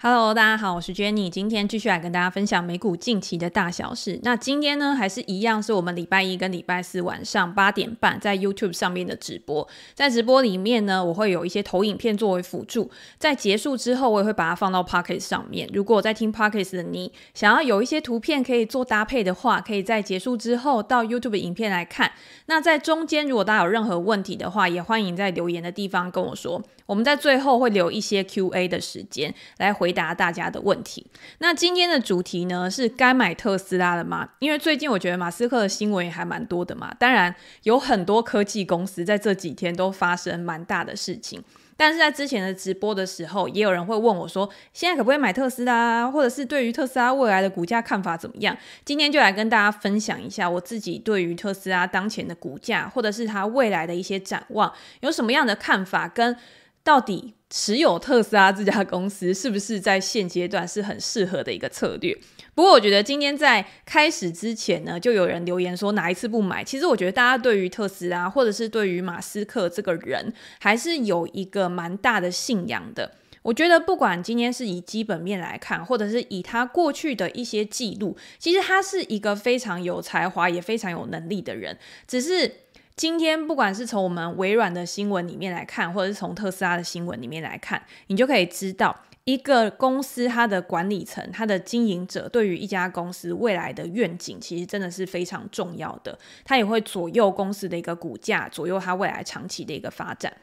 Hello，大家好，我是 Jenny，今天继续来跟大家分享美股近期的大小事。那今天呢，还是一样是我们礼拜一跟礼拜四晚上八点半在 YouTube 上面的直播。在直播里面呢，我会有一些投影片作为辅助。在结束之后，我也会把它放到 Pocket 上面。如果在听 Pocket 的你想要有一些图片可以做搭配的话，可以在结束之后到 YouTube 影片来看。那在中间，如果大家有任何问题的话，也欢迎在留言的地方跟我说。我们在最后会留一些 Q&A 的时间来回回答大家的问题。那今天的主题呢，是该买特斯拉了吗？因为最近我觉得马斯克的新闻也还蛮多的嘛。当然有很多科技公司在这几天都发生蛮大的事情。但是在之前的直播的时候，也有人会问我说，现在可不可以买特斯拉？或者是对于特斯拉未来的股价看法怎么样？今天就来跟大家分享一下我自己对于特斯拉当前的股价，或者是它未来的一些展望，有什么样的看法跟。到底持有特斯拉这家公司是不是在现阶段是很适合的一个策略？不过我觉得今天在开始之前呢，就有人留言说哪一次不买？其实我觉得大家对于特斯拉或者是对于马斯克这个人，还是有一个蛮大的信仰的。我觉得不管今天是以基本面来看，或者是以他过去的一些记录，其实他是一个非常有才华也非常有能力的人，只是。今天不管是从我们微软的新闻里面来看，或者是从特斯拉的新闻里面来看，你就可以知道一个公司它的管理层、它的经营者对于一家公司未来的愿景，其实真的是非常重要的。它也会左右公司的一个股价，左右它未来长期的一个发展。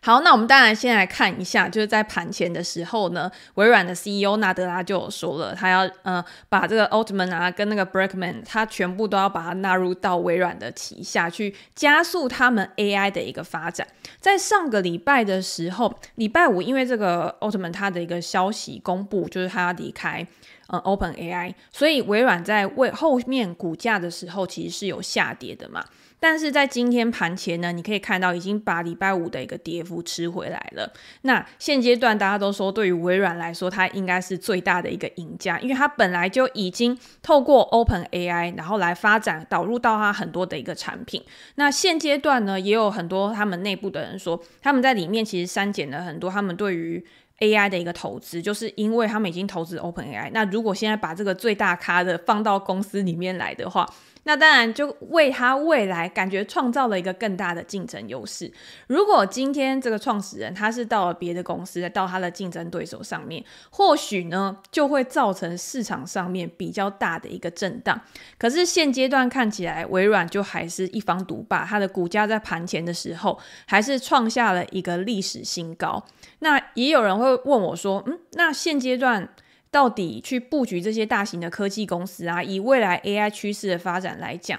好，那我们当然先来看一下，就是在盘前的时候呢，微软的 CEO 纳德拉就有说了，他要呃把这个 Altman 啊跟那个 Brackman，他全部都要把它纳入到微软的旗下去，加速他们 AI 的一个发展。在上个礼拜的时候，礼拜五因为这个 Altman 他的一个消息公布，就是他要离开呃 OpenAI，所以微软在为后面股价的时候其实是有下跌的嘛。但是在今天盘前呢，你可以看到已经把礼拜五的一个跌幅吃回来了。那现阶段大家都说，对于微软来说，它应该是最大的一个赢家，因为它本来就已经透过 OpenAI，然后来发展导入到它很多的一个产品。那现阶段呢，也有很多他们内部的人说，他们在里面其实删减了很多他们对于 AI 的一个投资，就是因为他们已经投资 OpenAI。那如果现在把这个最大咖的放到公司里面来的话，那当然就为他未来感觉创造了一个更大的竞争优势。如果今天这个创始人他是到了别的公司，到他的竞争对手上面，或许呢就会造成市场上面比较大的一个震荡。可是现阶段看起来，微软就还是一方独霸，它的股价在盘前的时候还是创下了一个历史新高。那也有人会问我说，嗯，那现阶段，到底去布局这些大型的科技公司啊，以未来 AI 趋势的发展来讲，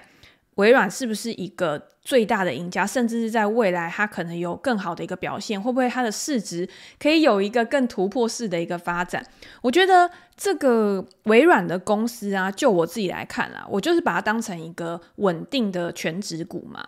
微软是不是一个最大的赢家？甚至是在未来它可能有更好的一个表现，会不会它的市值可以有一个更突破式的一个发展？我觉得这个微软的公司啊，就我自己来看啊，我就是把它当成一个稳定的全值股嘛。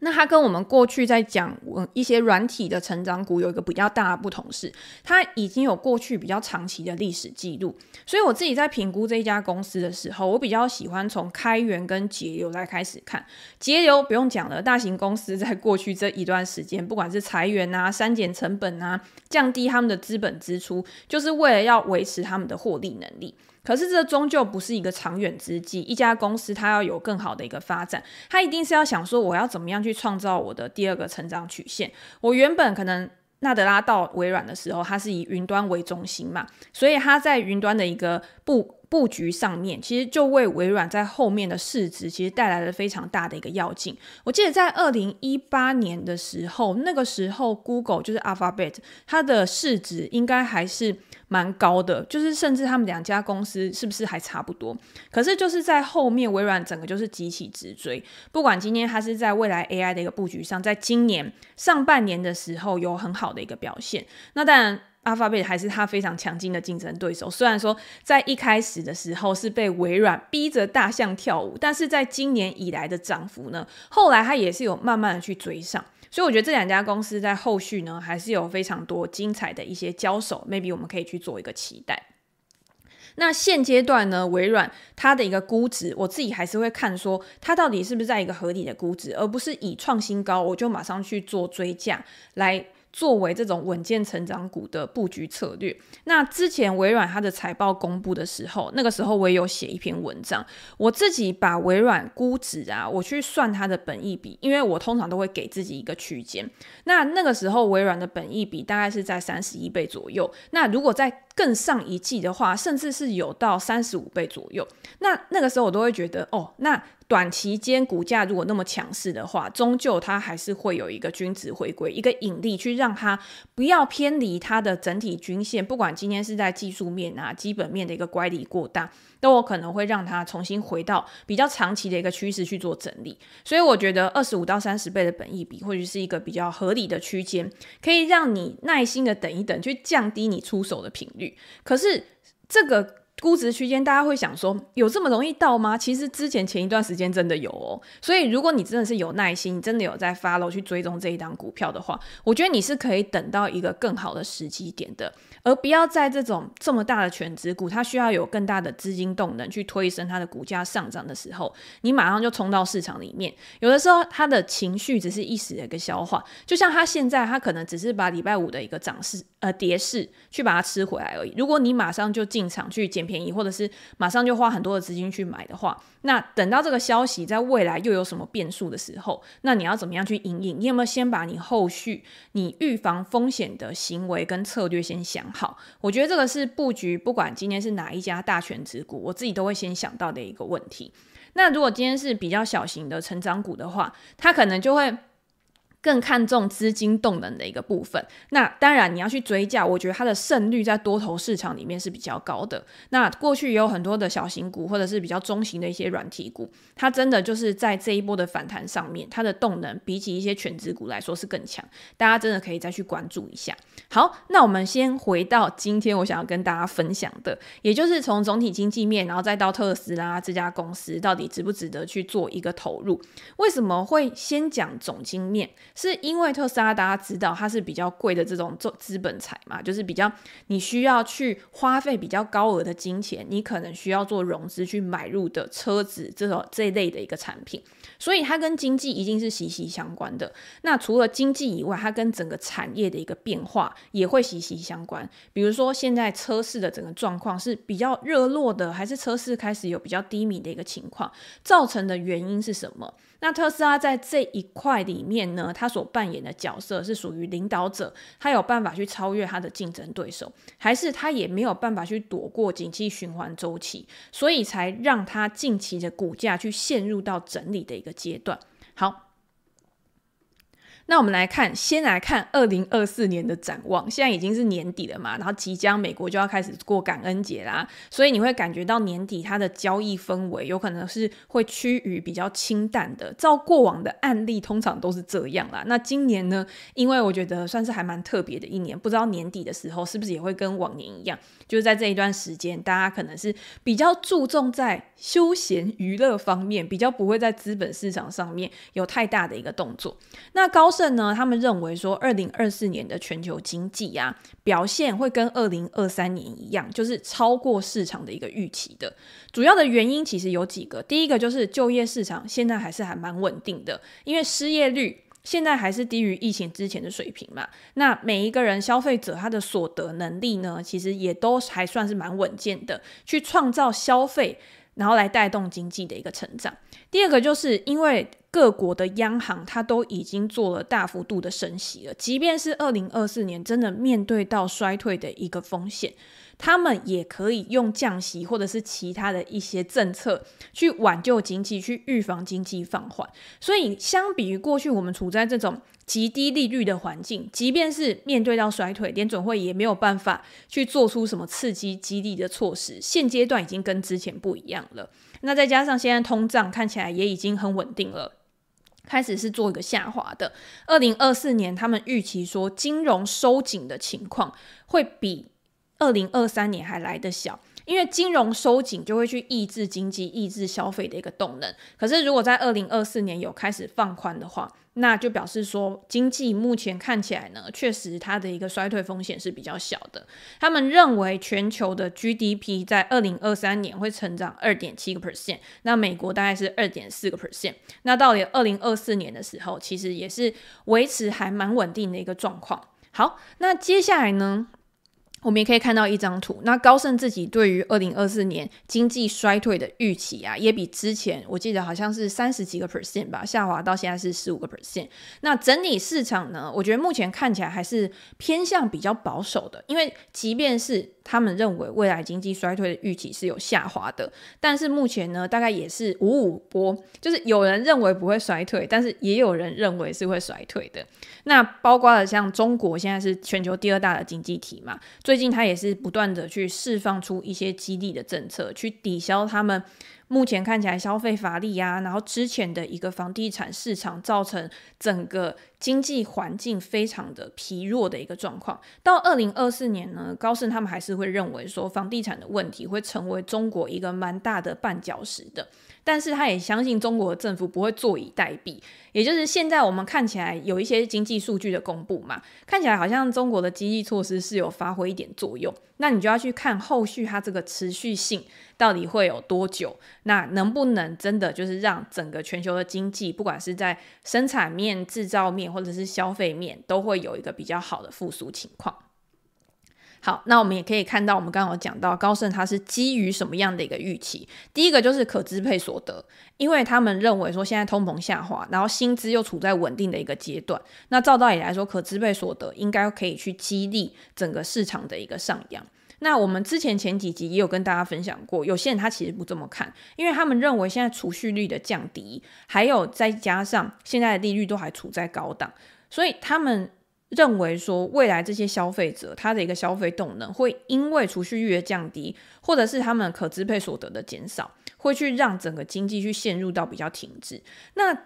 那它跟我们过去在讲一些软体的成长股有一个比较大的不同是，它已经有过去比较长期的历史记录，所以我自己在评估这一家公司的时候，我比较喜欢从开源跟节流来开始看。节流不用讲了，大型公司在过去这一段时间，不管是裁员啊、删减成本啊、降低他们的资本支出，就是为了要维持他们的获利能力。可是这终究不是一个长远之计。一家公司它要有更好的一个发展，它一定是要想说，我要怎么样去创造我的第二个成长曲线。我原本可能纳德拉到微软的时候，它是以云端为中心嘛，所以它在云端的一个布布局上面，其实就为微软在后面的市值其实带来了非常大的一个跃进。我记得在二零一八年的时候，那个时候 Google 就是 Alphabet，它的市值应该还是。蛮高的，就是甚至他们两家公司是不是还差不多？可是就是在后面，微软整个就是急起直追。不管今天它是在未来 AI 的一个布局上，在今年上半年的时候有很好的一个表现。那当然，Alphabet 还是它非常强劲的竞争对手。虽然说在一开始的时候是被微软逼着大象跳舞，但是在今年以来的涨幅呢，后来它也是有慢慢的去追上。所以我觉得这两家公司在后续呢，还是有非常多精彩的一些交手，maybe 我们可以去做一个期待。那现阶段呢，微软它的一个估值，我自己还是会看说它到底是不是在一个合理的估值，而不是以创新高我就马上去做追价来作为这种稳健成长股的布局策略。那之前微软它的财报公布的时候，那个时候我也有写一篇文章，我自己把微软估值啊，我去算它的本益比，因为我通常都会给自己一个区间。那那个时候微软的本益比大概是在三十一倍左右。那如果在更上一季的话，甚至是有到三十五倍左右。那那个时候我都会觉得，哦，那。短期间股价如果那么强势的话，终究它还是会有一个均值回归，一个引力去让它不要偏离它的整体均线。不管今天是在技术面啊、基本面的一个乖离过大，都有可能会让它重新回到比较长期的一个趋势去做整理。所以我觉得二十五到三十倍的本益比或许是一个比较合理的区间，可以让你耐心的等一等，去降低你出手的频率。可是这个。估值区间，大家会想说，有这么容易到吗？其实之前前一段时间真的有哦。所以如果你真的是有耐心，真的有在 follow 去追踪这一档股票的话，我觉得你是可以等到一个更好的时机点的，而不要在这种这么大的全值股，它需要有更大的资金动能去推升它的股价上涨的时候，你马上就冲到市场里面。有的时候它的情绪只是一时的一个消化，就像它现在，它可能只是把礼拜五的一个涨势呃跌势去把它吃回来而已。如果你马上就进场去捡便宜，或者是马上就花很多的资金去买的话，那等到这个消息在未来又有什么变数的时候，那你要怎么样去应应？你有没有先把你后续你预防风险的行为跟策略先想好？我觉得这个是布局，不管今天是哪一家大权值股，我自己都会先想到的一个问题。那如果今天是比较小型的成长股的话，它可能就会。更看重资金动能的一个部分，那当然你要去追价，我觉得它的胜率在多头市场里面是比较高的。那过去也有很多的小型股或者是比较中型的一些软体股，它真的就是在这一波的反弹上面，它的动能比起一些全职股来说是更强。大家真的可以再去关注一下。好，那我们先回到今天我想要跟大家分享的，也就是从总体经济面，然后再到特斯拉这家公司到底值不值得去做一个投入？为什么会先讲总经面？是因为特斯拉，大家知道它是比较贵的这种资资本财嘛，就是比较你需要去花费比较高额的金钱，你可能需要做融资去买入的车子这种这一类的一个产品，所以它跟经济一定是息息相关的。那除了经济以外，它跟整个产业的一个变化也会息息相关。比如说现在车市的整个状况是比较热络的，还是车市开始有比较低迷的一个情况，造成的原因是什么？那特斯拉在这一块里面呢，它所扮演的角色是属于领导者，它有办法去超越它的竞争对手，还是它也没有办法去躲过景气循环周期，所以才让它近期的股价去陷入到整理的一个阶段。好。那我们来看，先来看二零二四年的展望。现在已经是年底了嘛，然后即将美国就要开始过感恩节啦，所以你会感觉到年底它的交易氛围有可能是会趋于比较清淡的。照过往的案例，通常都是这样啦。那今年呢，因为我觉得算是还蛮特别的一年，不知道年底的时候是不是也会跟往年一样，就是在这一段时间，大家可能是比较注重在休闲娱乐方面，比较不会在资本市场上面有太大的一个动作。那高盛呢，他们认为说，二零二四年的全球经济呀、啊，表现会跟二零二三年一样，就是超过市场的一个预期的。主要的原因其实有几个，第一个就是就业市场现在还是还蛮稳定的，因为失业率现在还是低于疫情之前的水平嘛。那每一个人消费者他的所得能力呢，其实也都还算是蛮稳健的，去创造消费，然后来带动经济的一个成长。第二个就是因为。各国的央行，它都已经做了大幅度的升息了。即便是二零二四年真的面对到衰退的一个风险，他们也可以用降息或者是其他的一些政策去挽救经济，去预防经济放缓。所以，相比于过去我们处在这种极低利率的环境，即便是面对到衰退，联准会也没有办法去做出什么刺激激励的措施。现阶段已经跟之前不一样了。那再加上现在通胀看起来也已经很稳定了。开始是做一个下滑的。二零二四年，他们预期说金融收紧的情况会比二零二三年还来得小，因为金融收紧就会去抑制经济、抑制消费的一个动能。可是如果在二零二四年有开始放宽的话，那就表示说，经济目前看起来呢，确实它的一个衰退风险是比较小的。他们认为全球的 GDP 在二零二三年会成长二点七个 percent，那美国大概是二点四个 percent。那到了二零二四年的时候，其实也是维持还蛮稳定的一个状况。好，那接下来呢？我们也可以看到一张图，那高盛自己对于二零二四年经济衰退的预期啊，也比之前我记得好像是三十几个 percent 吧，下滑到现在是十五个 percent。那整体市场呢，我觉得目前看起来还是偏向比较保守的，因为即便是他们认为未来经济衰退的预期是有下滑的，但是目前呢，大概也是五五波，就是有人认为不会衰退，但是也有人认为是会衰退的。那包括了像中国现在是全球第二大的经济体嘛。最近他也是不断的去释放出一些激励的政策，去抵消他们目前看起来消费乏力啊，然后之前的一个房地产市场造成整个经济环境非常的疲弱的一个状况。到二零二四年呢，高盛他们还是会认为说房地产的问题会成为中国一个蛮大的绊脚石的。但是他也相信中国政府不会坐以待毙，也就是现在我们看起来有一些经济数据的公布嘛，看起来好像中国的激励措施是有发挥一点作用，那你就要去看后续它这个持续性到底会有多久，那能不能真的就是让整个全球的经济，不管是在生产面、制造面或者是消费面，都会有一个比较好的复苏情况。好，那我们也可以看到，我们刚刚有讲到高盛它是基于什么样的一个预期？第一个就是可支配所得，因为他们认为说现在通膨下滑，然后薪资又处在稳定的一个阶段，那照道理来说，可支配所得应该可以去激励整个市场的一个上扬。那我们之前前几集也有跟大家分享过，有些人他其实不这么看，因为他们认为现在储蓄率的降低，还有再加上现在的利率都还处在高档，所以他们。认为说，未来这些消费者他的一个消费动能会因为储蓄率的降低，或者是他们可支配所得的减少，会去让整个经济去陷入到比较停滞。那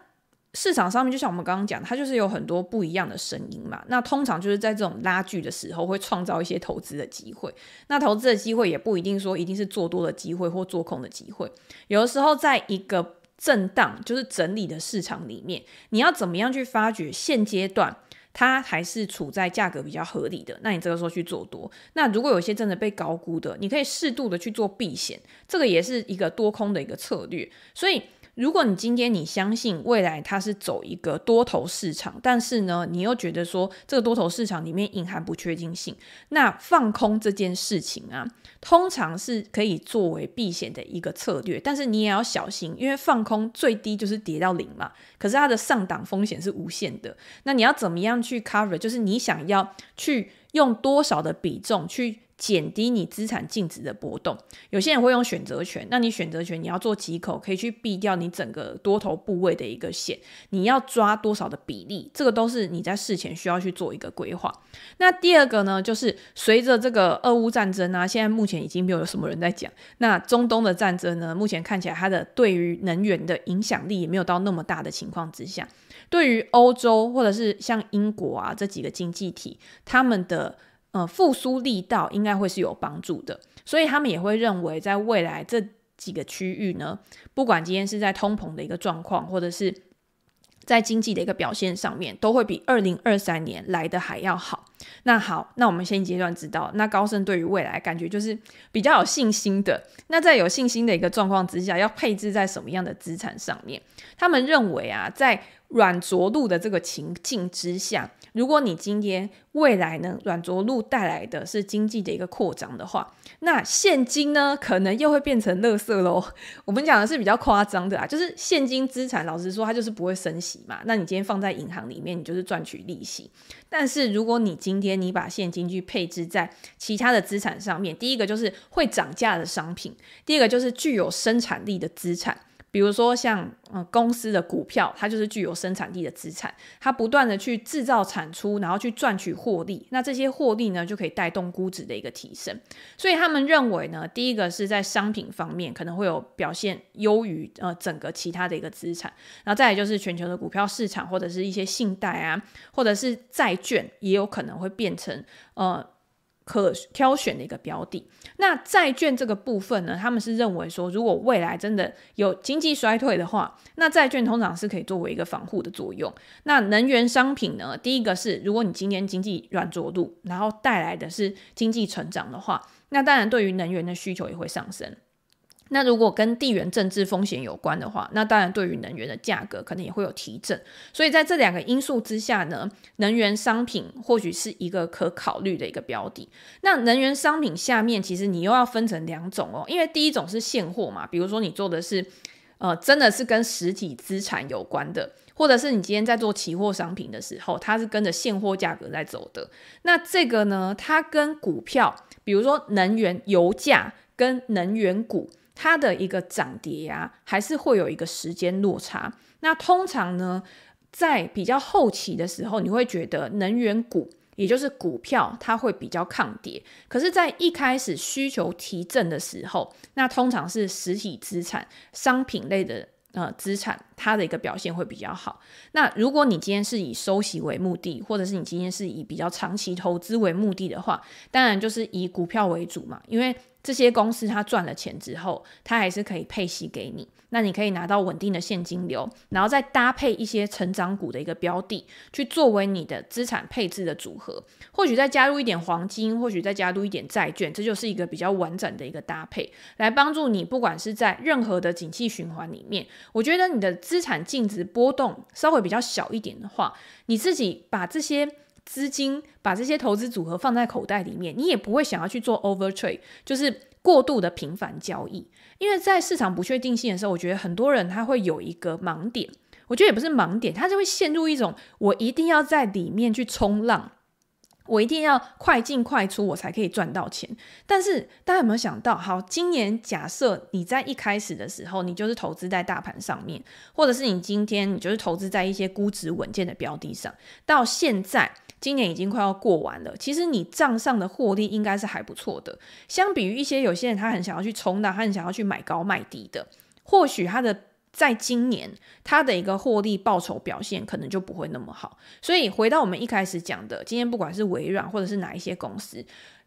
市场上面就像我们刚刚讲，它就是有很多不一样的声音嘛。那通常就是在这种拉锯的时候，会创造一些投资的机会。那投资的机会也不一定说一定是做多的机会或做空的机会。有的时候在一个震荡就是整理的市场里面，你要怎么样去发掘现阶段？它还是处在价格比较合理的，那你这个时候去做多。那如果有些真的被高估的，你可以适度的去做避险，这个也是一个多空的一个策略。所以。如果你今天你相信未来它是走一个多头市场，但是呢，你又觉得说这个多头市场里面隐含不确定性，那放空这件事情啊，通常是可以作为避险的一个策略，但是你也要小心，因为放空最低就是跌到零嘛，可是它的上档风险是无限的，那你要怎么样去 cover？就是你想要去用多少的比重去。减低你资产净值的波动，有些人会用选择权，那你选择权你要做几口，可以去避掉你整个多头部位的一个险，你要抓多少的比例，这个都是你在事前需要去做一个规划。那第二个呢，就是随着这个俄乌战争啊，现在目前已经没有什么人在讲，那中东的战争呢，目前看起来它的对于能源的影响力也没有到那么大的情况之下，对于欧洲或者是像英国啊这几个经济体，他们的。呃，复苏力道应该会是有帮助的，所以他们也会认为，在未来这几个区域呢，不管今天是在通膨的一个状况，或者是在经济的一个表现上面，都会比二零二三年来的还要好。那好，那我们现阶段知道，那高盛对于未来感觉就是比较有信心的。那在有信心的一个状况之下，要配置在什么样的资产上面？他们认为啊，在软着陆的这个情境之下。如果你今天未来呢，软着陆带来的是经济的一个扩张的话，那现金呢，可能又会变成垃圾喽。我们讲的是比较夸张的啊，就是现金资产，老实说，它就是不会升息嘛。那你今天放在银行里面，你就是赚取利息。但是如果你今天你把现金去配置在其他的资产上面，第一个就是会涨价的商品，第二个就是具有生产力的资产。比如说像嗯公司的股票，它就是具有生产力的资产，它不断的去制造产出，然后去赚取获利，那这些获利呢就可以带动估值的一个提升。所以他们认为呢，第一个是在商品方面可能会有表现优于呃整个其他的一个资产，然后再来就是全球的股票市场或者是一些信贷啊，或者是债券也有可能会变成呃。可挑选的一个标的。那债券这个部分呢，他们是认为说，如果未来真的有经济衰退的话，那债券通常是可以作为一个防护的作用。那能源商品呢，第一个是，如果你今年经济软着陆，然后带来的是经济成长的话，那当然对于能源的需求也会上升。那如果跟地缘政治风险有关的话，那当然对于能源的价格可能也会有提振。所以在这两个因素之下呢，能源商品或许是一个可考虑的一个标的。那能源商品下面其实你又要分成两种哦，因为第一种是现货嘛，比如说你做的是呃真的是跟实体资产有关的，或者是你今天在做期货商品的时候，它是跟着现货价格在走的。那这个呢，它跟股票，比如说能源、油价跟能源股。它的一个涨跌啊，还是会有一个时间落差。那通常呢，在比较后期的时候，你会觉得能源股，也就是股票，它会比较抗跌。可是，在一开始需求提振的时候，那通常是实体资产、商品类的呃资产，它的一个表现会比较好。那如果你今天是以收息为目的，或者是你今天是以比较长期投资为目的的话，当然就是以股票为主嘛，因为。这些公司它赚了钱之后，它还是可以配息给你，那你可以拿到稳定的现金流，然后再搭配一些成长股的一个标的，去作为你的资产配置的组合。或许再加入一点黄金，或许再加入一点债券，这就是一个比较完整的一个搭配，来帮助你不管是在任何的景气循环里面，我觉得你的资产净值波动稍微比较小一点的话，你自己把这些。资金把这些投资组合放在口袋里面，你也不会想要去做 over trade，就是过度的频繁交易。因为在市场不确定性的时候，我觉得很多人他会有一个盲点，我觉得也不是盲点，他就会陷入一种我一定要在里面去冲浪，我一定要快进快出，我才可以赚到钱。但是大家有没有想到，好，今年假设你在一开始的时候，你就是投资在大盘上面，或者是你今天你就是投资在一些估值稳健的标的上，到现在。今年已经快要过完了，其实你账上的获利应该是还不错的。相比于一些有些人，他很想要去冲浪，他很想要去买高卖低的，或许他的在今年它的一个获利报酬表现可能就不会那么好。所以回到我们一开始讲的，今天不管是微软或者是哪一些公司，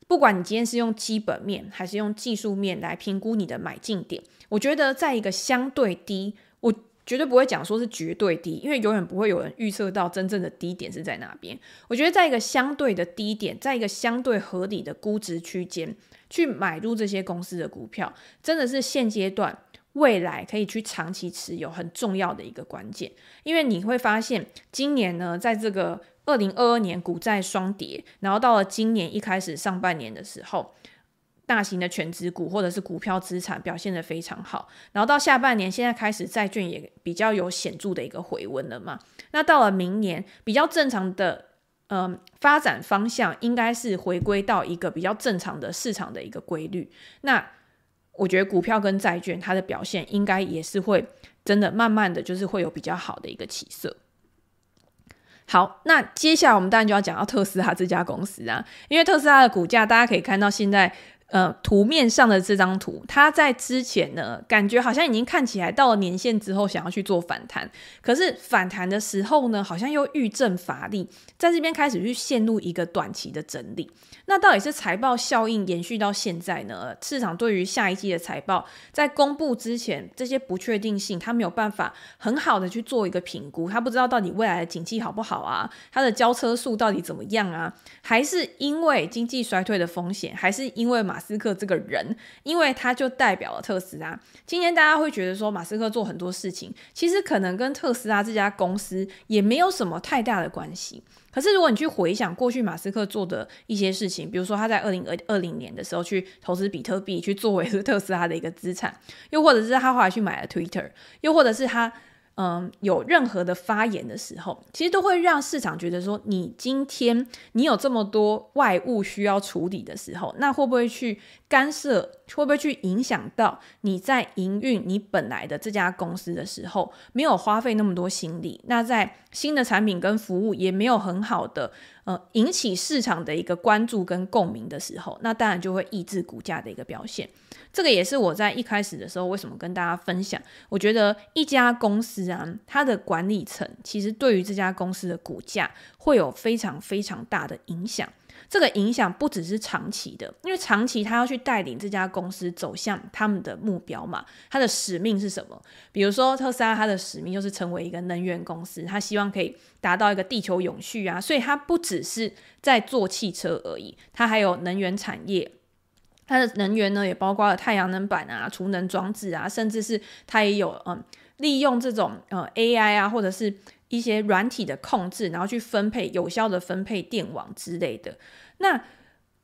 不管你今天是用基本面还是用技术面来评估你的买进点，我觉得在一个相对低，我。绝对不会讲说是绝对低，因为永远不会有人预测到真正的低点是在哪边。我觉得在一个相对的低点，在一个相对合理的估值区间去买入这些公司的股票，真的是现阶段未来可以去长期持有很重要的一个关键。因为你会发现，今年呢，在这个二零二二年股债双跌，然后到了今年一开始上半年的时候。大型的全值股或者是股票资产表现得非常好，然后到下半年，现在开始债券也比较有显著的一个回温了嘛。那到了明年，比较正常的嗯、呃、发展方向应该是回归到一个比较正常的市场的一个规律。那我觉得股票跟债券它的表现应该也是会真的慢慢的就是会有比较好的一个起色。好，那接下来我们当然就要讲到特斯拉这家公司啊，因为特斯拉的股价大家可以看到现在。呃，图面上的这张图，它在之前呢，感觉好像已经看起来到了年线之后，想要去做反弹。可是反弹的时候呢，好像又遇震乏力，在这边开始去陷入一个短期的整理。那到底是财报效应延续到现在呢？市场对于下一季的财报在公布之前，这些不确定性，它没有办法很好的去做一个评估，它不知道到底未来的景气好不好啊？它的交车数到底怎么样啊？还是因为经济衰退的风险？还是因为马斯克这个人，因为他就代表了特斯拉。今天大家会觉得说，马斯克做很多事情，其实可能跟特斯拉这家公司也没有什么太大的关系。可是如果你去回想过去马斯克做的一些事情，比如说他在二零二二零年的时候去投资比特币，去作为特斯拉的一个资产，又或者是他后来去买了 Twitter，又或者是他。嗯，有任何的发言的时候，其实都会让市场觉得说，你今天你有这么多外务需要处理的时候，那会不会去干涉，会不会去影响到你在营运你本来的这家公司的时候，没有花费那么多心力，那在新的产品跟服务也没有很好的。呃，引起市场的一个关注跟共鸣的时候，那当然就会抑制股价的一个表现。这个也是我在一开始的时候为什么跟大家分享，我觉得一家公司啊，它的管理层其实对于这家公司的股价会有非常非常大的影响。这个影响不只是长期的，因为长期他要去带领这家公司走向他们的目标嘛，他的使命是什么？比如说特斯拉，它的使命就是成为一个能源公司，他希望可以达到一个地球永续啊，所以它不只是在做汽车而已，它还有能源产业。它的能源呢，也包括了太阳能板啊、储能装置啊，甚至是它也有嗯，利用这种呃 AI 啊，或者是一些软体的控制，然后去分配有效的分配电网之类的。那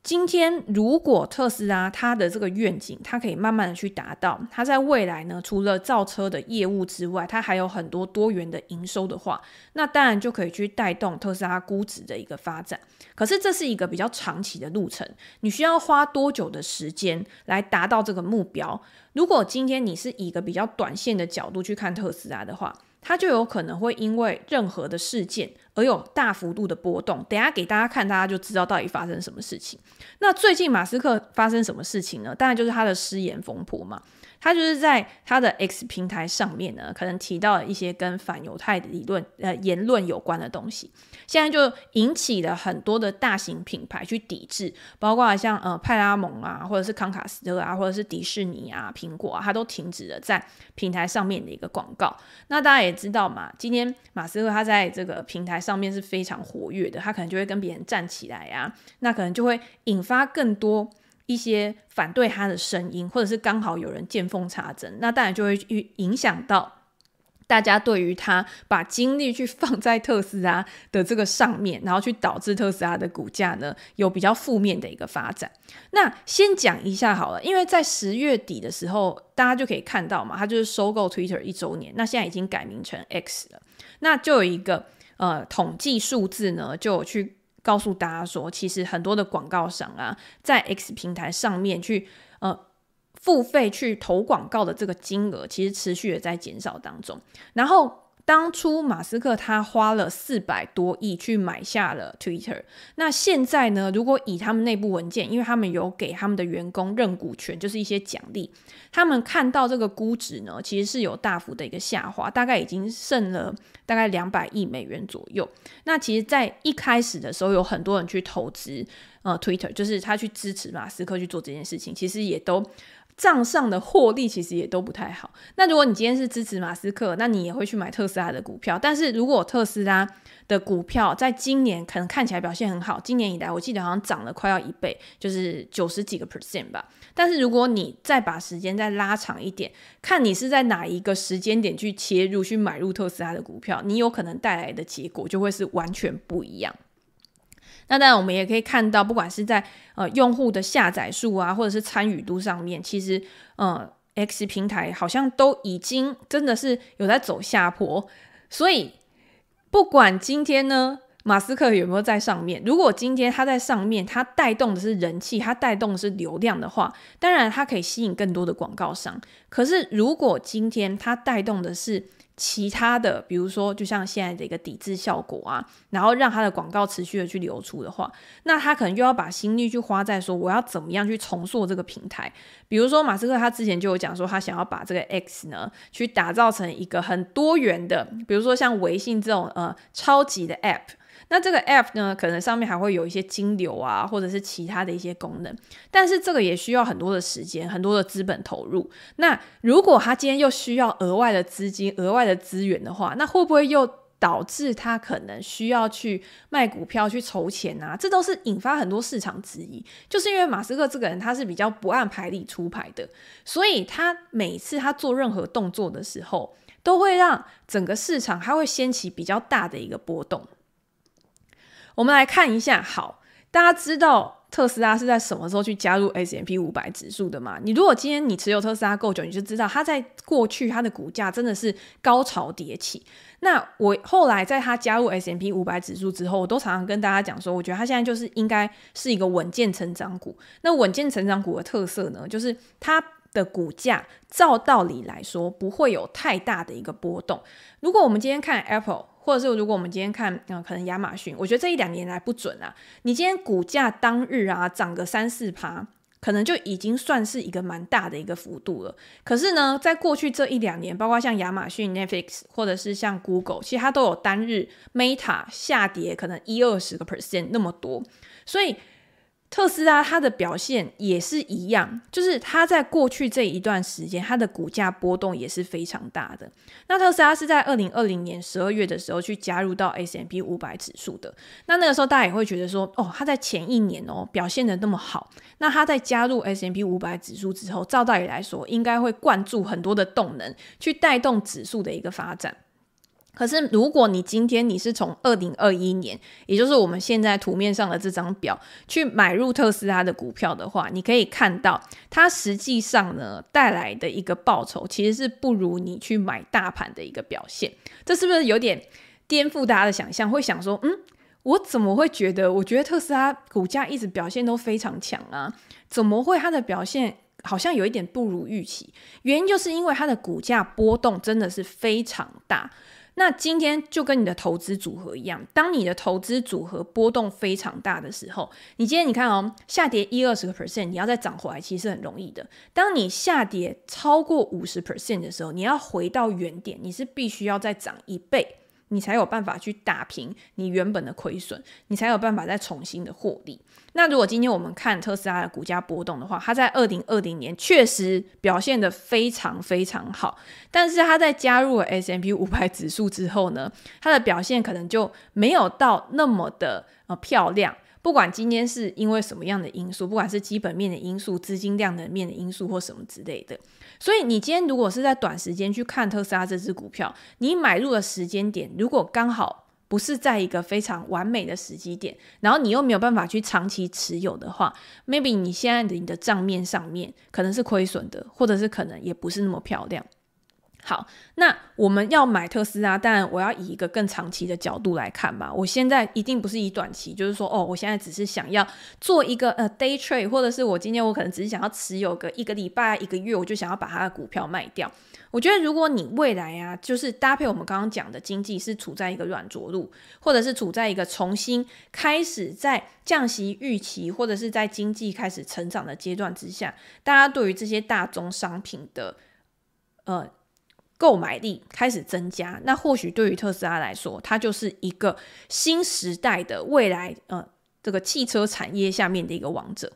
今天，如果特斯拉它的这个愿景，它可以慢慢的去达到，它在未来呢，除了造车的业务之外，它还有很多多元的营收的话，那当然就可以去带动特斯拉估值的一个发展。可是这是一个比较长期的路程，你需要花多久的时间来达到这个目标？如果今天你是以一个比较短线的角度去看特斯拉的话，它就有可能会因为任何的事件而有大幅度的波动。等下给大家看，大家就知道到底发生什么事情。那最近马斯克发生什么事情呢？当然就是他的失言风波嘛。他就是在他的 X 平台上面呢，可能提到了一些跟反犹太理论、呃言论有关的东西，现在就引起了很多的大型品牌去抵制，包括像呃派拉蒙啊，或者是康卡斯特啊，或者是迪士尼啊、苹果啊，它都停止了在平台上面的一个广告。那大家也知道嘛，今天马斯克他在这个平台上面是非常活跃的，他可能就会跟别人站起来啊，那可能就会引发更多。一些反对他的声音，或者是刚好有人见缝插针，那当然就会影响到大家对于他把精力去放在特斯拉的这个上面，然后去导致特斯拉的股价呢有比较负面的一个发展。那先讲一下好了，因为在十月底的时候，大家就可以看到嘛，他就是收购 Twitter 一周年，那现在已经改名成 X 了，那就有一个呃统计数字呢，就有去。告诉大家说，其实很多的广告商啊，在 X 平台上面去呃付费去投广告的这个金额，其实持续的在减少当中。然后。当初马斯克他花了四百多亿去买下了 Twitter，那现在呢？如果以他们内部文件，因为他们有给他们的员工认股权，就是一些奖励，他们看到这个估值呢，其实是有大幅的一个下滑，大概已经剩了大概两百亿美元左右。那其实，在一开始的时候，有很多人去投资呃 Twitter，就是他去支持马斯克去做这件事情，其实也都。账上的获利其实也都不太好。那如果你今天是支持马斯克，那你也会去买特斯拉的股票。但是如果特斯拉的股票在今年可能看起来表现很好，今年以来我记得好像涨了快要一倍，就是九十几个 percent 吧。但是如果你再把时间再拉长一点，看你是在哪一个时间点去切入去买入特斯拉的股票，你有可能带来的结果就会是完全不一样。那当然，我们也可以看到，不管是在呃用户的下载数啊，或者是参与度上面，其实呃 X 平台好像都已经真的是有在走下坡。所以不管今天呢，马斯克有没有在上面，如果今天他在上面，他带动的是人气，他带动的是流量的话，当然他可以吸引更多的广告商。可是如果今天他带动的是其他的，比如说，就像现在的一个抵制效果啊，然后让他的广告持续的去流出的话，那他可能就要把心力去花在说，我要怎么样去重塑这个平台。比如说，马斯克他之前就有讲说，他想要把这个 X 呢，去打造成一个很多元的，比如说像微信这种呃超级的 App。那这个 app 呢，可能上面还会有一些金流啊，或者是其他的一些功能，但是这个也需要很多的时间，很多的资本投入。那如果他今天又需要额外的资金、额外的资源的话，那会不会又导致他可能需要去卖股票去筹钱啊？这都是引发很多市场质疑。就是因为马斯克这个人他是比较不按牌理出牌的，所以他每次他做任何动作的时候，都会让整个市场他会掀起比较大的一个波动。我们来看一下，好，大家知道特斯拉是在什么时候去加入 S M P 五百指数的吗？你如果今天你持有特斯拉够久，你就知道它在过去它的股价真的是高潮迭起。那我后来在它加入 S M P 五百指数之后，我都常常跟大家讲说，我觉得它现在就是应该是一个稳健成长股。那稳健成长股的特色呢，就是它的股价照道理来说不会有太大的一个波动。如果我们今天看 Apple。或者是如果我们今天看，嗯、可能亚马逊，我觉得这一两年来不准啊。你今天股价当日啊涨个三四趴，可能就已经算是一个蛮大的一个幅度了。可是呢，在过去这一两年，包括像亚马逊、Netflix，或者是像 Google，其实它都有单日 Meta 下跌可能一二十个 percent 那么多。所以特斯拉它的表现也是一样，就是它在过去这一段时间，它的股价波动也是非常大的。那特斯拉是在二零二零年十二月的时候去加入到 S M P 五百指数的。那那个时候大家也会觉得说，哦，它在前一年哦表现得那么好，那它在加入 S M P 五百指数之后，照道理来说，应该会灌注很多的动能去带动指数的一个发展。可是，如果你今天你是从二零二一年，也就是我们现在图面上的这张表去买入特斯拉的股票的话，你可以看到它实际上呢带来的一个报酬其实是不如你去买大盘的一个表现。这是不是有点颠覆大家的想象？会想说，嗯，我怎么会觉得？我觉得特斯拉股价一直表现都非常强啊，怎么会它的表现好像有一点不如预期？原因就是因为它的股价波动真的是非常大。那今天就跟你的投资组合一样，当你的投资组合波动非常大的时候，你今天你看哦，下跌一二十个 percent，你要再涨回来其实很容易的。当你下跌超过五十 percent 的时候，你要回到原点，你是必须要再涨一倍。你才有办法去打平你原本的亏损，你才有办法再重新的获利。那如果今天我们看特斯拉的股价波动的话，它在二零二零年确实表现得非常非常好，但是它在加入了 S M P 五百指数之后呢，它的表现可能就没有到那么的呃漂亮。不管今天是因为什么样的因素，不管是基本面的因素、资金量的面的因素或什么之类的，所以你今天如果是在短时间去看特斯拉这支股票，你买入的时间点如果刚好不是在一个非常完美的时机点，然后你又没有办法去长期持有的话，maybe 你现在的你的账面上面可能是亏损的，或者是可能也不是那么漂亮。好，那我们要买特斯拉，当然我要以一个更长期的角度来看嘛。我现在一定不是以短期，就是说，哦，我现在只是想要做一个呃 day trade，或者是我今天我可能只是想要持有个一个礼拜、一个月，我就想要把它的股票卖掉。我觉得如果你未来啊，就是搭配我们刚刚讲的经济是处在一个软着陆，或者是处在一个重新开始在降息预期，或者是在经济开始成长的阶段之下，大家对于这些大宗商品的呃。购买力开始增加，那或许对于特斯拉来说，它就是一个新时代的未来，呃，这个汽车产业下面的一个王者。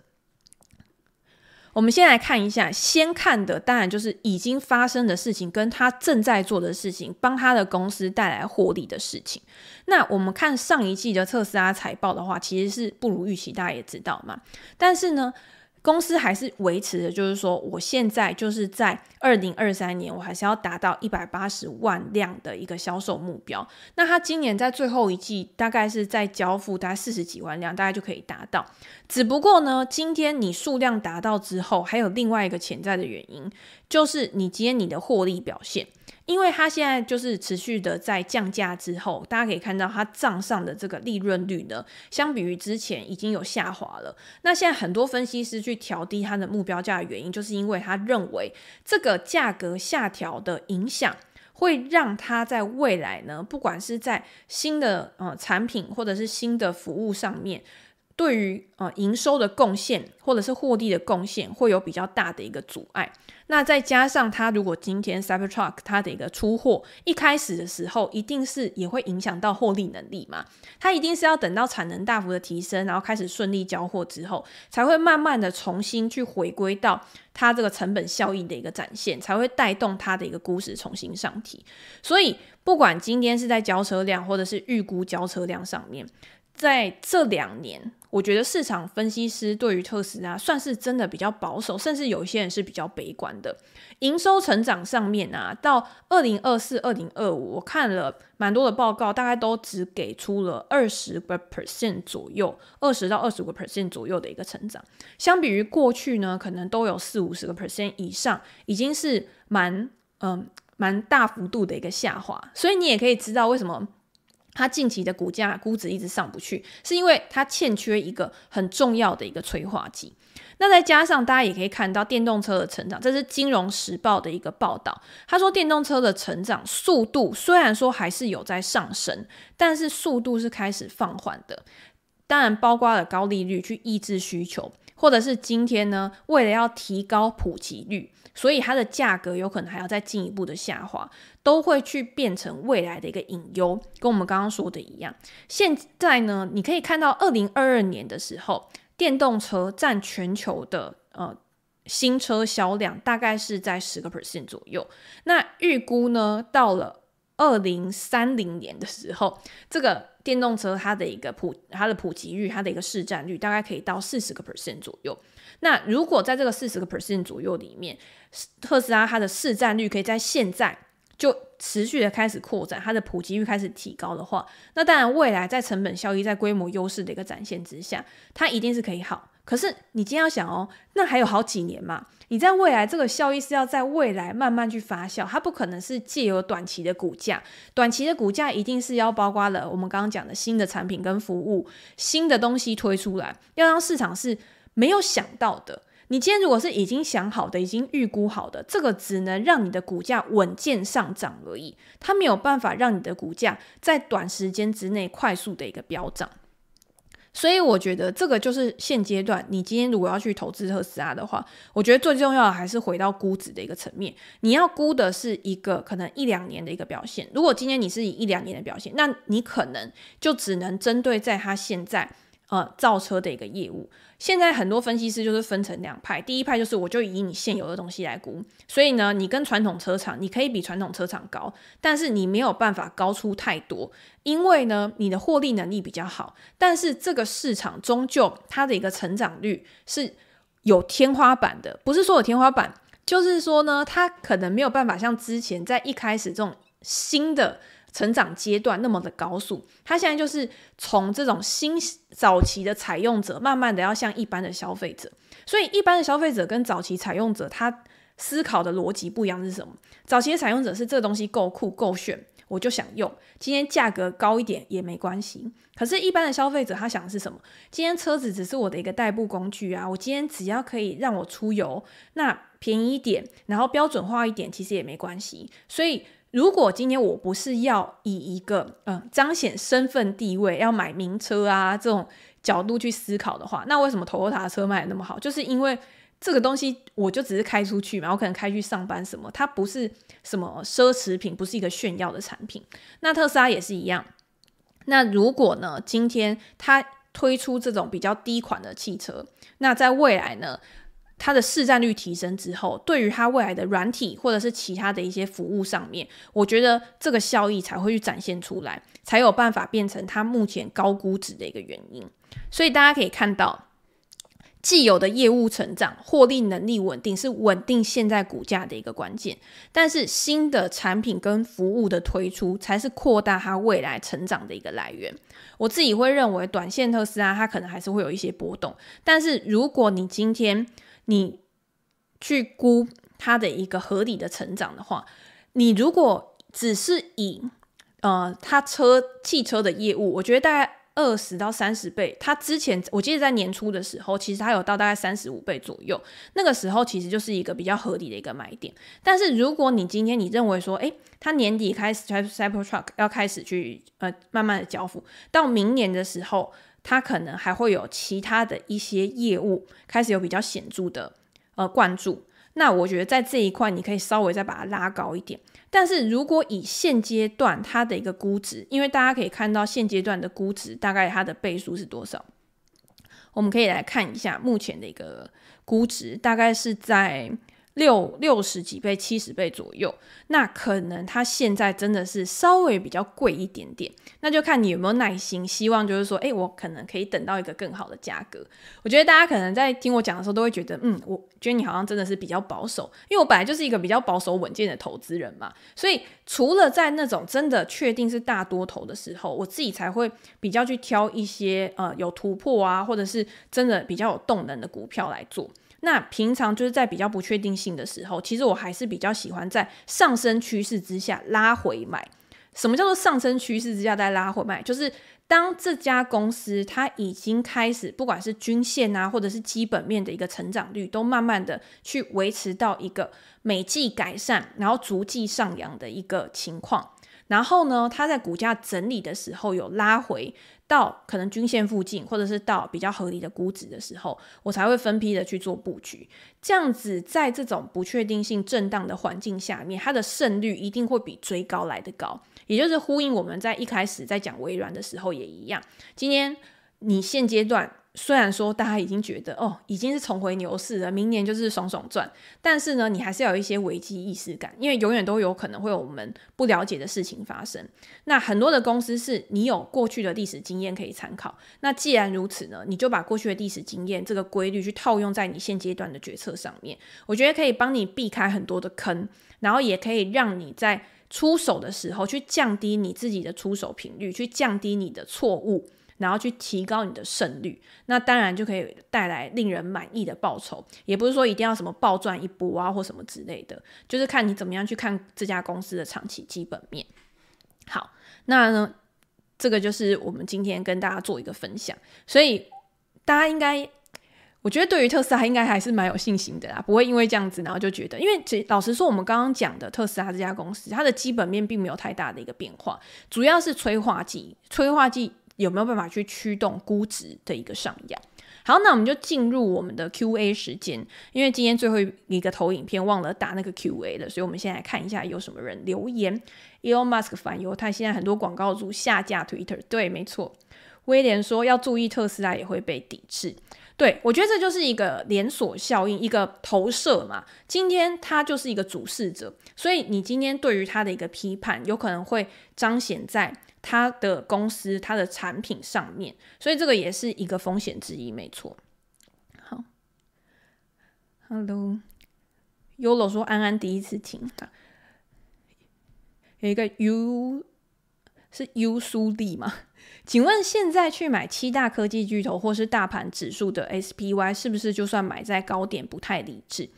我们先来看一下，先看的当然就是已经发生的事情，跟他正在做的事情，帮他的公司带来获利的事情。那我们看上一季的特斯拉财报的话，其实是不如预期，大家也知道嘛。但是呢，公司还是维持的，就是说，我现在就是在二零二三年，我还是要达到一百八十万辆的一个销售目标。那他今年在最后一季，大概是在交付大概四十几万辆，大概就可以达到。只不过呢，今天你数量达到之后，还有另外一个潜在的原因，就是你今天你的获利表现。因为它现在就是持续的在降价之后，大家可以看到它账上的这个利润率呢，相比于之前已经有下滑了。那现在很多分析师去调低它的目标价的原因，就是因为他认为这个价格下调的影响，会让它在未来呢，不管是在新的呃产品或者是新的服务上面。对于呃营收的贡献或者是获利的贡献会有比较大的一个阻碍。那再加上它如果今天 Cybertruck 它的一个出货一开始的时候，一定是也会影响到获利能力嘛。它一定是要等到产能大幅的提升，然后开始顺利交货之后，才会慢慢的重新去回归到它这个成本效益的一个展现，才会带动它的一个估值重新上提。所以不管今天是在交车量或者是预估交车量上面，在这两年。我觉得市场分析师对于特斯拉算是真的比较保守，甚至有一些人是比较悲观的。营收成长上面啊，到二零二四、二零二五，我看了蛮多的报告，大概都只给出了二十个 percent 左右，二十到二十五个 percent 左右的一个成长。相比于过去呢，可能都有四五十个 percent 以上，已经是蛮嗯蛮大幅度的一个下滑。所以你也可以知道为什么。它近期的股价估值一直上不去，是因为它欠缺一个很重要的一个催化剂。那再加上大家也可以看到电动车的成长，这是《金融时报》的一个报道。他说，电动车的成长速度虽然说还是有在上升，但是速度是开始放缓的。当然，包括了高利率去抑制需求，或者是今天呢，为了要提高普及率。所以它的价格有可能还要再进一步的下滑，都会去变成未来的一个隐忧，跟我们刚刚说的一样。现在呢，你可以看到二零二二年的时候，电动车占全球的呃新车销量大概是在十个 percent 左右。那预估呢，到了二零三零年的时候，这个电动车它的一个普它的普及率，它的一个市占率大概可以到四十个 percent 左右。那如果在这个四十个 percent 左右里面，特斯拉它的市占率可以在现在就持续的开始扩展，它的普及率开始提高的话，那当然未来在成本效益、在规模优势的一个展现之下，它一定是可以好。可是你今天要想哦，那还有好几年嘛，你在未来这个效益是要在未来慢慢去发酵，它不可能是借由短期的股价，短期的股价一定是要包括了我们刚刚讲的新的产品跟服务、新的东西推出来，要让市场是没有想到的。你今天如果是已经想好的、已经预估好的，这个只能让你的股价稳健上涨而已，它没有办法让你的股价在短时间之内快速的一个飙涨。所以我觉得这个就是现阶段你今天如果要去投资特斯拉的话，我觉得最重要的还是回到估值的一个层面，你要估的是一个可能一两年的一个表现。如果今天你是以一两年的表现，那你可能就只能针对在它现在。呃，造车的一个业务，现在很多分析师就是分成两派。第一派就是我就以你现有的东西来估，所以呢，你跟传统车厂，你可以比传统车厂高，但是你没有办法高出太多，因为呢，你的获利能力比较好，但是这个市场终究它的一个成长率是有天花板的，不是说有天花板，就是说呢，它可能没有办法像之前在一开始这种新的。成长阶段那么的高速，它现在就是从这种新早期的采用者，慢慢的要像一般的消费者。所以一般的消费者跟早期采用者，他思考的逻辑不一样是什么？早期的采用者是这东西够酷够炫，我就想用，今天价格高一点也没关系。可是，一般的消费者他想的是什么？今天车子只是我的一个代步工具啊，我今天只要可以让我出游，那便宜一点，然后标准化一点，其实也没关系。所以。如果今天我不是要以一个嗯彰显身份地位，要买名车啊这种角度去思考的话，那为什么 Toyota 的车卖的那么好？就是因为这个东西我就只是开出去嘛，我可能开去上班什么，它不是什么奢侈品，不是一个炫耀的产品。那特斯拉也是一样。那如果呢，今天它推出这种比较低款的汽车，那在未来呢？它的市占率提升之后，对于它未来的软体或者是其他的一些服务上面，我觉得这个效益才会去展现出来，才有办法变成它目前高估值的一个原因。所以大家可以看到，既有的业务成长、获利能力稳定是稳定现在股价的一个关键，但是新的产品跟服务的推出才是扩大它未来成长的一个来源。我自己会认为，短线特斯拉它可能还是会有一些波动，但是如果你今天你去估它的一个合理的成长的话，你如果只是以呃它车汽车的业务，我觉得大概二十到三十倍。它之前我记得在年初的时候，其实它有到大概三十五倍左右，那个时候其实就是一个比较合理的一个买点。但是如果你今天你认为说，诶，它年底开始 Cybertruck 要开始去呃慢慢的交付，到明年的时候。它可能还会有其他的一些业务开始有比较显著的呃关注，那我觉得在这一块你可以稍微再把它拉高一点。但是如果以现阶段它的一个估值，因为大家可以看到现阶段的估值大概它的倍数是多少，我们可以来看一下目前的一个估值，大概是在。六六十几倍、七十倍左右，那可能它现在真的是稍微比较贵一点点，那就看你有没有耐心，希望就是说，诶，我可能可以等到一个更好的价格。我觉得大家可能在听我讲的时候，都会觉得，嗯，我觉得你好像真的是比较保守，因为我本来就是一个比较保守稳健的投资人嘛，所以除了在那种真的确定是大多头的时候，我自己才会比较去挑一些呃有突破啊，或者是真的比较有动能的股票来做。那平常就是在比较不确定性的时候，其实我还是比较喜欢在上升趋势之下拉回买。什么叫做上升趋势之下再拉回买？就是当这家公司它已经开始，不管是均线啊，或者是基本面的一个成长率，都慢慢的去维持到一个每季改善，然后逐季上扬的一个情况。然后呢，它在股价整理的时候有拉回。到可能均线附近，或者是到比较合理的估值的时候，我才会分批的去做布局。这样子，在这种不确定性震荡的环境下面，它的胜率一定会比追高来得高。也就是呼应我们在一开始在讲微软的时候也一样。今天你现阶段虽然说大家已经觉得哦，已经是重回牛市了，明年就是爽爽赚，但是呢，你还是要有一些危机意识感，因为永远都有可能会有我们不了解的事情发生。那很多的公司是你有过去的历史经验可以参考。那既然如此呢，你就把过去的历史经验这个规律去套用在你现阶段的决策上面，我觉得可以帮你避开很多的坑，然后也可以让你在出手的时候去降低你自己的出手频率，去降低你的错误。然后去提高你的胜率，那当然就可以带来令人满意的报酬。也不是说一定要什么暴赚一波啊，或什么之类的，就是看你怎么样去看这家公司的长期基本面。好，那呢，这个就是我们今天跟大家做一个分享。所以大家应该，我觉得对于特斯拉应该还是蛮有信心的啦，不会因为这样子然后就觉得，因为其老实说，我们刚刚讲的特斯拉这家公司，它的基本面并没有太大的一个变化，主要是催化剂，催化剂。有没有办法去驱动估值的一个上扬？好，那我们就进入我们的 Q&A 时间。因为今天最后一个投影片忘了打那个 Q&A 了，所以我们先来看一下有什么人留言。Elon Musk 反犹太，现在很多广告主下架 Twitter。对，没错。威廉说要注意特斯拉也会被抵制。对，我觉得这就是一个连锁效应，一个投射嘛。今天他就是一个主事者，所以你今天对于他的一个批判，有可能会彰显在。他的公司、他的产品上面，所以这个也是一个风险之一，没错。好，Hello，Yolo 说安安第一次听，有一个 U 是 U 苏丽吗？请问现在去买七大科技巨头或是大盘指数的 SPY，是不是就算买在高点不太理智？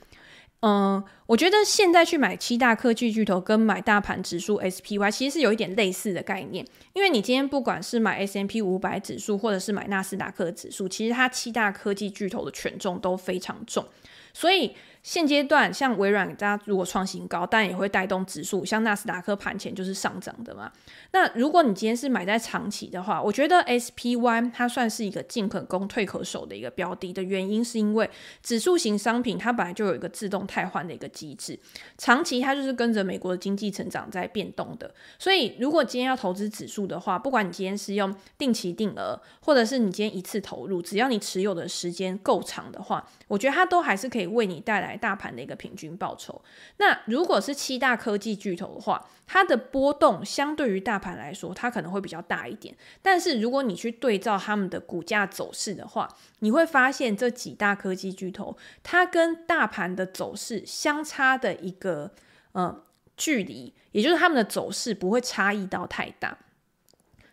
嗯，我觉得现在去买七大科技巨头跟买大盘指数 SPY 其实是有一点类似的概念，因为你今天不管是买 S&P 五百指数或者是买纳斯达克指数，其实它七大科技巨头的权重都非常重，所以。现阶段，像微软，大家如果创新高，当然也会带动指数。像纳斯达克盘前就是上涨的嘛。那如果你今天是买在长期的话，我觉得 SPY 它算是一个进可攻退可守的一个标的的原因，是因为指数型商品它本来就有一个自动汰换的一个机制，长期它就是跟着美国的经济成长在变动的。所以如果今天要投资指数的话，不管你今天是用定期定额，或者是你今天一次投入，只要你持有的时间够长的话，我觉得它都还是可以为你带来大盘的一个平均报酬。那如果是七大科技巨头的话，它的波动相对于大盘来说，它可能会比较大一点。但是如果你去对照他们的股价走势的话，你会发现这几大科技巨头，它跟大盘的走势相差的一个呃距离，也就是他们的走势不会差异到太大。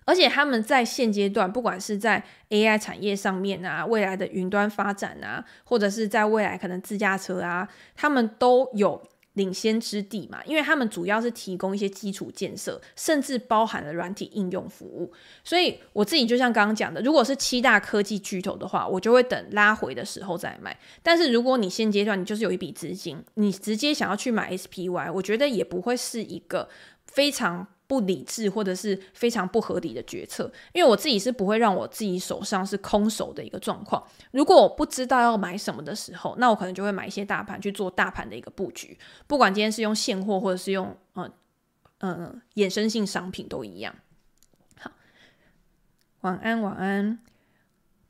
而且他们在现阶段，不管是在 AI 产业上面啊，未来的云端发展啊，或者是在未来可能自驾车啊，他们都有领先之地嘛。因为他们主要是提供一些基础建设，甚至包含了软体应用服务。所以我自己就像刚刚讲的，如果是七大科技巨头的话，我就会等拉回的时候再买。但是如果你现阶段你就是有一笔资金，你直接想要去买 SPY，我觉得也不会是一个非常。不理智或者是非常不合理的决策，因为我自己是不会让我自己手上是空手的一个状况。如果我不知道要买什么的时候，那我可能就会买一些大盘去做大盘的一个布局。不管今天是用现货或者是用嗯嗯衍生性商品都一样。好，晚安晚安。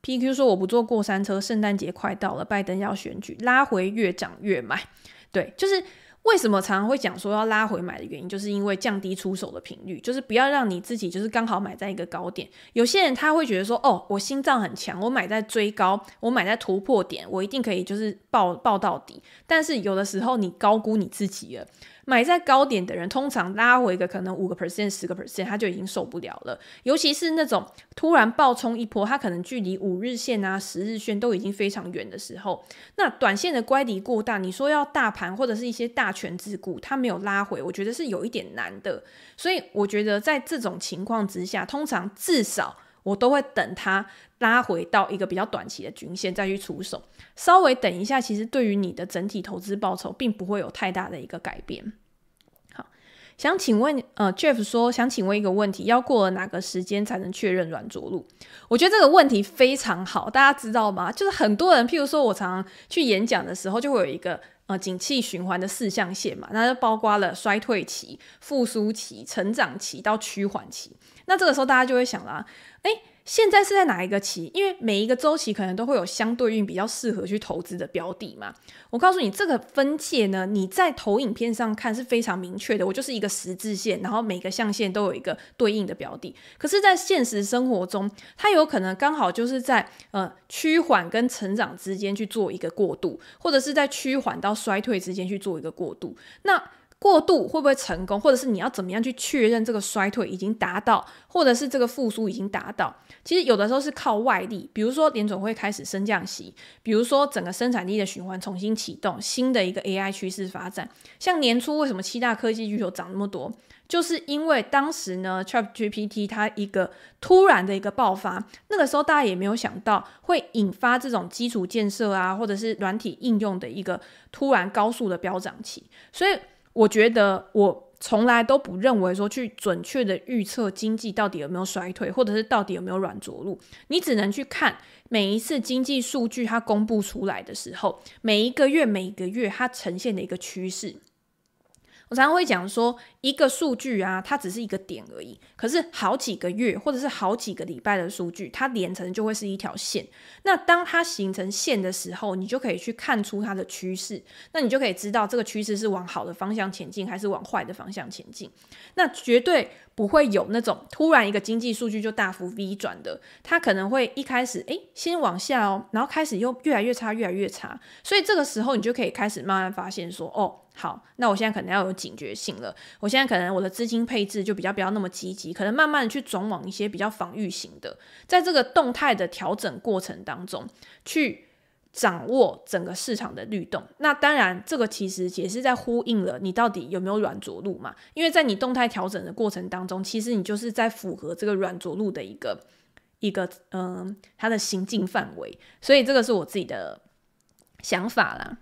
PQ 说我不坐过山车，圣诞节快到了，拜登要选举，拉回越涨越买。对，就是。为什么常常会讲说要拉回买的原因，就是因为降低出手的频率，就是不要让你自己就是刚好买在一个高点。有些人他会觉得说，哦，我心脏很强，我买在追高，我买在突破点，我一定可以就是爆爆到底。但是有的时候你高估你自己了。买在高点的人，通常拉回个可能五个 percent、十个 percent，他就已经受不了了。尤其是那种突然暴冲一波，它可能距离五日线啊、十日线都已经非常远的时候，那短线的乖离过大，你说要大盘或者是一些大权值股，它没有拉回，我觉得是有一点难的。所以我觉得在这种情况之下，通常至少我都会等它拉回到一个比较短期的均线再去出手。稍微等一下，其实对于你的整体投资报酬，并不会有太大的一个改变。好，想请问，呃，Jeff 说，想请问一个问题，要过了哪个时间才能确认软着陆？我觉得这个问题非常好，大家知道吗？就是很多人，譬如说我常常去演讲的时候，就会有一个呃景气循环的四象限嘛，那就包括了衰退期、复苏期、成长期到趋缓期。那这个时候大家就会想啦，诶现在是在哪一个期？因为每一个周期可能都会有相对应比较适合去投资的标的嘛。我告诉你，这个分界呢，你在投影片上看是非常明确的。我就是一个十字线，然后每个象限都有一个对应的标的。可是，在现实生活中，它有可能刚好就是在呃趋缓跟成长之间去做一个过渡，或者是在趋缓到衰退之间去做一个过渡。那过度会不会成功，或者是你要怎么样去确认这个衰退已经达到，或者是这个复苏已经达到？其实有的时候是靠外力，比如说联总会开始升降息，比如说整个生产力的循环重新启动，新的一个 AI 趋势发展。像年初为什么七大科技巨头涨那么多，就是因为当时呢，ChatGPT 它一个突然的一个爆发，那个时候大家也没有想到会引发这种基础建设啊，或者是软体应用的一个突然高速的飙涨期，所以。我觉得我从来都不认为说去准确的预测经济到底有没有衰退，或者是到底有没有软着陆。你只能去看每一次经济数据它公布出来的时候，每一个月每一个月它呈现的一个趋势。我常常会讲说，一个数据啊，它只是一个点而已。可是好几个月或者是好几个礼拜的数据，它连成就会是一条线。那当它形成线的时候，你就可以去看出它的趋势。那你就可以知道这个趋势是往好的方向前进，还是往坏的方向前进。那绝对不会有那种突然一个经济数据就大幅 V 转的。它可能会一开始诶先往下哦，然后开始又越来越差，越来越差。所以这个时候你就可以开始慢慢发现说，哦。好，那我现在可能要有警觉性了。我现在可能我的资金配置就比较不要那么积极，可能慢慢的去转往一些比较防御型的，在这个动态的调整过程当中，去掌握整个市场的律动。那当然，这个其实也是在呼应了你到底有没有软着陆嘛？因为在你动态调整的过程当中，其实你就是在符合这个软着陆的一个一个嗯、呃，它的行进范围。所以这个是我自己的想法啦。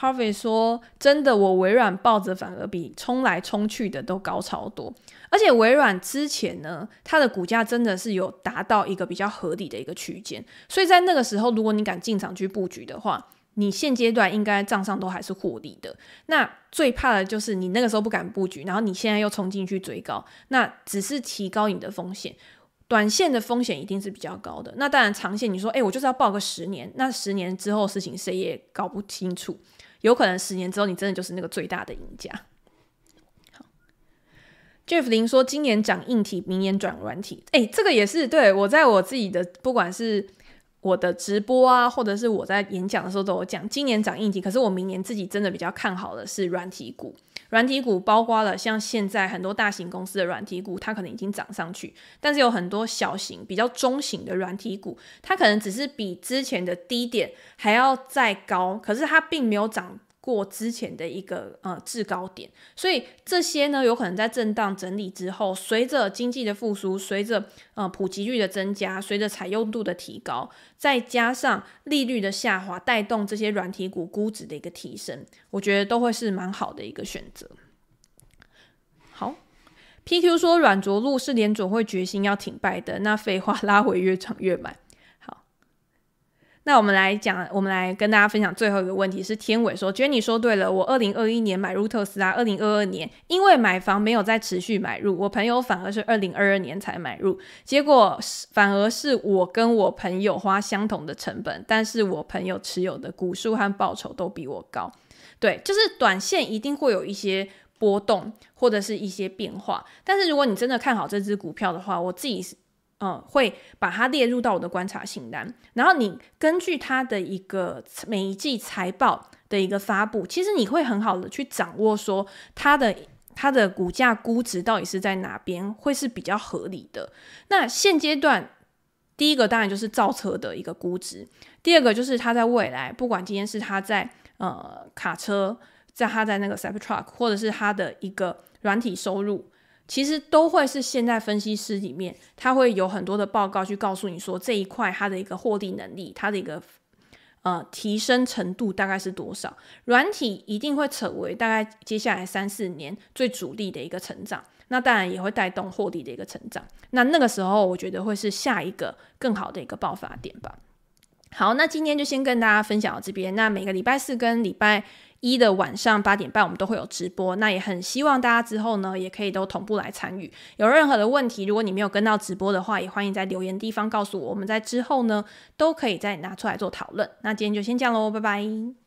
Harvey 说：“真的，我微软抱着反而比冲来冲去的都高超多。而且微软之前呢，它的股价真的是有达到一个比较合理的一个区间。所以在那个时候，如果你敢进场去布局的话，你现阶段应该账上都还是获利的。那最怕的就是你那个时候不敢布局，然后你现在又冲进去追高，那只是提高你的风险。短线的风险一定是比较高的。那当然，长线你说，诶，我就是要抱个十年，那十年之后事情谁也搞不清楚。”有可能十年之后，你真的就是那个最大的赢家。好，Jeff 林说，今年涨硬体，明年转软体。哎、欸，这个也是对我在我自己的，不管是我的直播啊，或者是我在演讲的时候都有讲，今年涨硬体，可是我明年自己真的比较看好的是软体股。软体股包括了像现在很多大型公司的软体股，它可能已经涨上去，但是有很多小型、比较中型的软体股，它可能只是比之前的低点还要再高，可是它并没有涨。过之前的一个呃制高点，所以这些呢有可能在震荡整理之后，随着经济的复苏，随着呃普及率的增加，随着采用度的提高，再加上利率的下滑，带动这些软体股估值的一个提升，我觉得都会是蛮好的一个选择。好，PQ 说软着陆是联总会决心要停摆的，那废话拉回越涨越买。那我们来讲，我们来跟大家分享最后一个问题是天伟说觉得你说对了，我二零二一年买入特斯拉，二零二二年因为买房没有再持续买入，我朋友反而是二零二二年才买入，结果反而是我跟我朋友花相同的成本，但是我朋友持有的股数和报酬都比我高。对，就是短线一定会有一些波动或者是一些变化，但是如果你真的看好这支股票的话，我自己是。嗯，会把它列入到我的观察清单。然后你根据它的一个每一季财报的一个发布，其实你会很好的去掌握说它的它的股价估值到底是在哪边，会是比较合理的。那现阶段，第一个当然就是造车的一个估值，第二个就是它在未来，不管今天是它在呃卡车，在它在那个 Cybertruck，或者是它的一个软体收入。其实都会是现在分析师里面，他会有很多的报告去告诉你说，这一块它的一个获利能力，它的一个呃提升程度大概是多少？软体一定会成为大概接下来三四年最主力的一个成长，那当然也会带动获利的一个成长。那那个时候我觉得会是下一个更好的一个爆发点吧。好，那今天就先跟大家分享到这边。那每个礼拜四跟礼拜一的晚上八点半，我们都会有直播。那也很希望大家之后呢，也可以都同步来参与。有任何的问题，如果你没有跟到直播的话，也欢迎在留言地方告诉我。我们在之后呢，都可以再拿出来做讨论。那今天就先这样喽，拜拜。